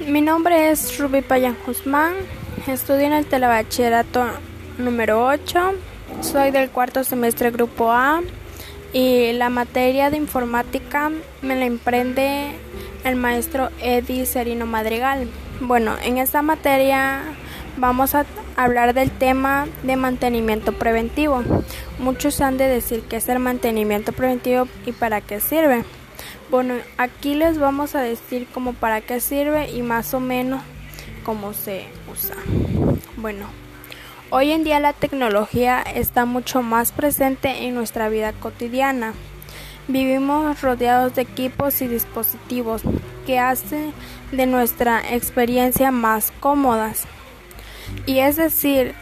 Mi nombre es Ruby Payan Guzmán, estudio en el telebachillerato número 8, soy del cuarto semestre grupo A y la materia de informática me la emprende el maestro Eddie Serino Madrigal. Bueno, en esta materia vamos a hablar del tema de mantenimiento preventivo. Muchos han de decir qué es el mantenimiento preventivo y para qué sirve. Bueno, aquí les vamos a decir cómo para qué sirve y más o menos cómo se usa. Bueno, hoy en día la tecnología está mucho más presente en nuestra vida cotidiana. Vivimos rodeados de equipos y dispositivos que hacen de nuestra experiencia más cómodas. Y es decir,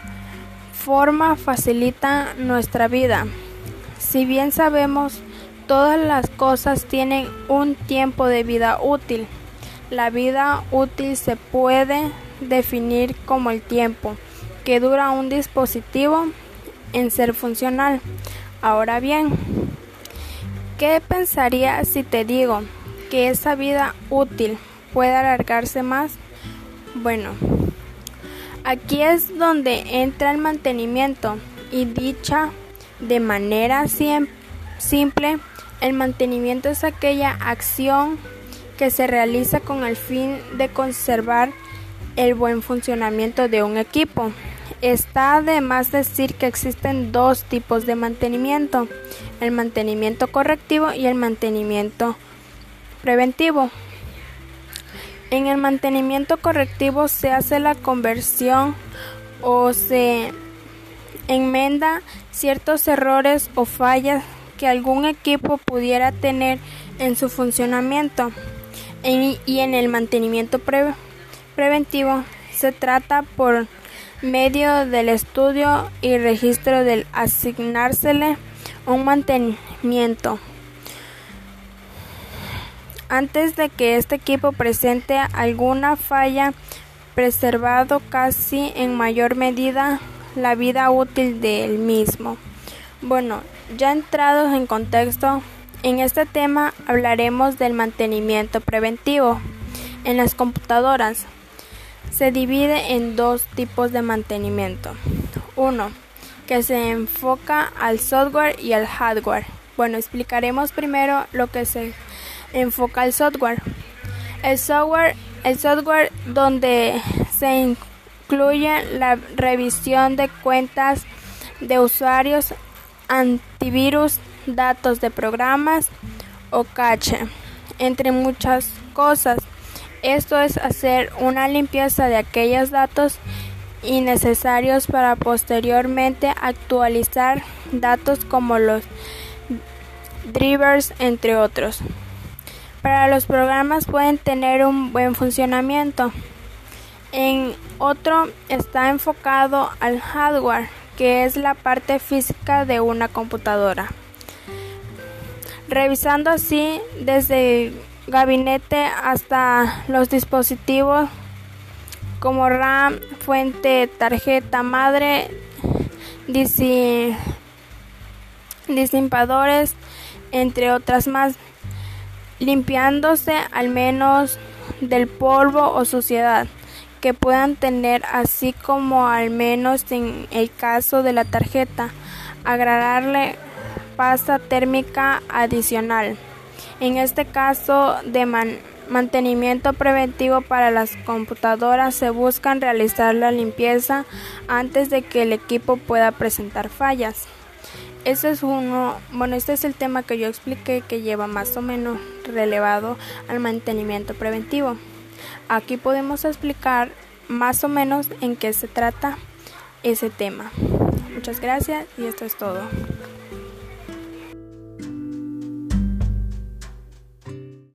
forma facilita nuestra vida. Si bien sabemos, todas las cosas tienen un tiempo de vida útil. La vida útil se puede definir como el tiempo que dura un dispositivo en ser funcional. Ahora bien, ¿qué pensarías si te digo que esa vida útil puede alargarse más? Bueno, aquí es donde entra el mantenimiento y dicha de manera simple, el mantenimiento es aquella acción que se realiza con el fin de conservar el buen funcionamiento de un equipo. Está de más decir que existen dos tipos de mantenimiento, el mantenimiento correctivo y el mantenimiento preventivo. En el mantenimiento correctivo se hace la conversión o se enmenda ciertos errores o fallas que algún equipo pudiera tener en su funcionamiento. y en el mantenimiento preventivo se trata por medio del estudio y registro del asignársele un mantenimiento antes de que este equipo presente alguna falla, preservado casi en mayor medida la vida útil del mismo. Bueno, ya entrados en contexto, en este tema hablaremos del mantenimiento preventivo en las computadoras. Se divide en dos tipos de mantenimiento. Uno, que se enfoca al software y al hardware. Bueno, explicaremos primero lo que se enfoca el software. El software, el software donde se incluye la revisión de cuentas de usuarios, antivirus, datos de programas o cache, entre muchas cosas. Esto es hacer una limpieza de aquellos datos innecesarios para posteriormente actualizar datos como los drivers, entre otros. Para los programas pueden tener un buen funcionamiento. En otro está enfocado al hardware, que es la parte física de una computadora. Revisando así desde el gabinete hasta los dispositivos como RAM, fuente, tarjeta madre, disipadores, entre otras más limpiándose al menos del polvo o suciedad que puedan tener, así como al menos en el caso de la tarjeta, agregarle pasta térmica adicional. En este caso de mantenimiento preventivo para las computadoras se buscan realizar la limpieza antes de que el equipo pueda presentar fallas. Ese es uno, bueno, este es el tema que yo expliqué que lleva más o menos relevado al mantenimiento preventivo. Aquí podemos explicar más o menos en qué se trata ese tema. Muchas gracias y esto es todo.